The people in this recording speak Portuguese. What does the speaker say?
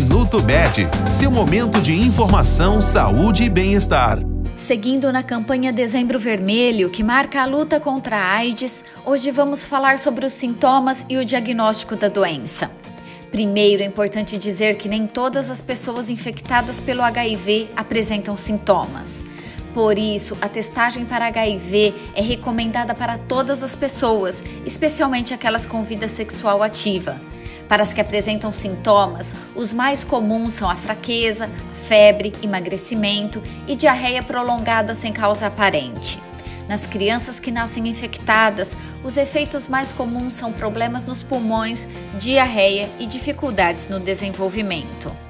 Minuto Med, seu momento de informação, saúde e bem-estar. Seguindo na campanha Dezembro Vermelho, que marca a luta contra a AIDS, hoje vamos falar sobre os sintomas e o diagnóstico da doença. Primeiro, é importante dizer que nem todas as pessoas infectadas pelo HIV apresentam sintomas. Por isso, a testagem para HIV é recomendada para todas as pessoas, especialmente aquelas com vida sexual ativa. Para as que apresentam sintomas, os mais comuns são a fraqueza, febre, emagrecimento e diarreia prolongada sem causa aparente. Nas crianças que nascem infectadas, os efeitos mais comuns são problemas nos pulmões, diarreia e dificuldades no desenvolvimento.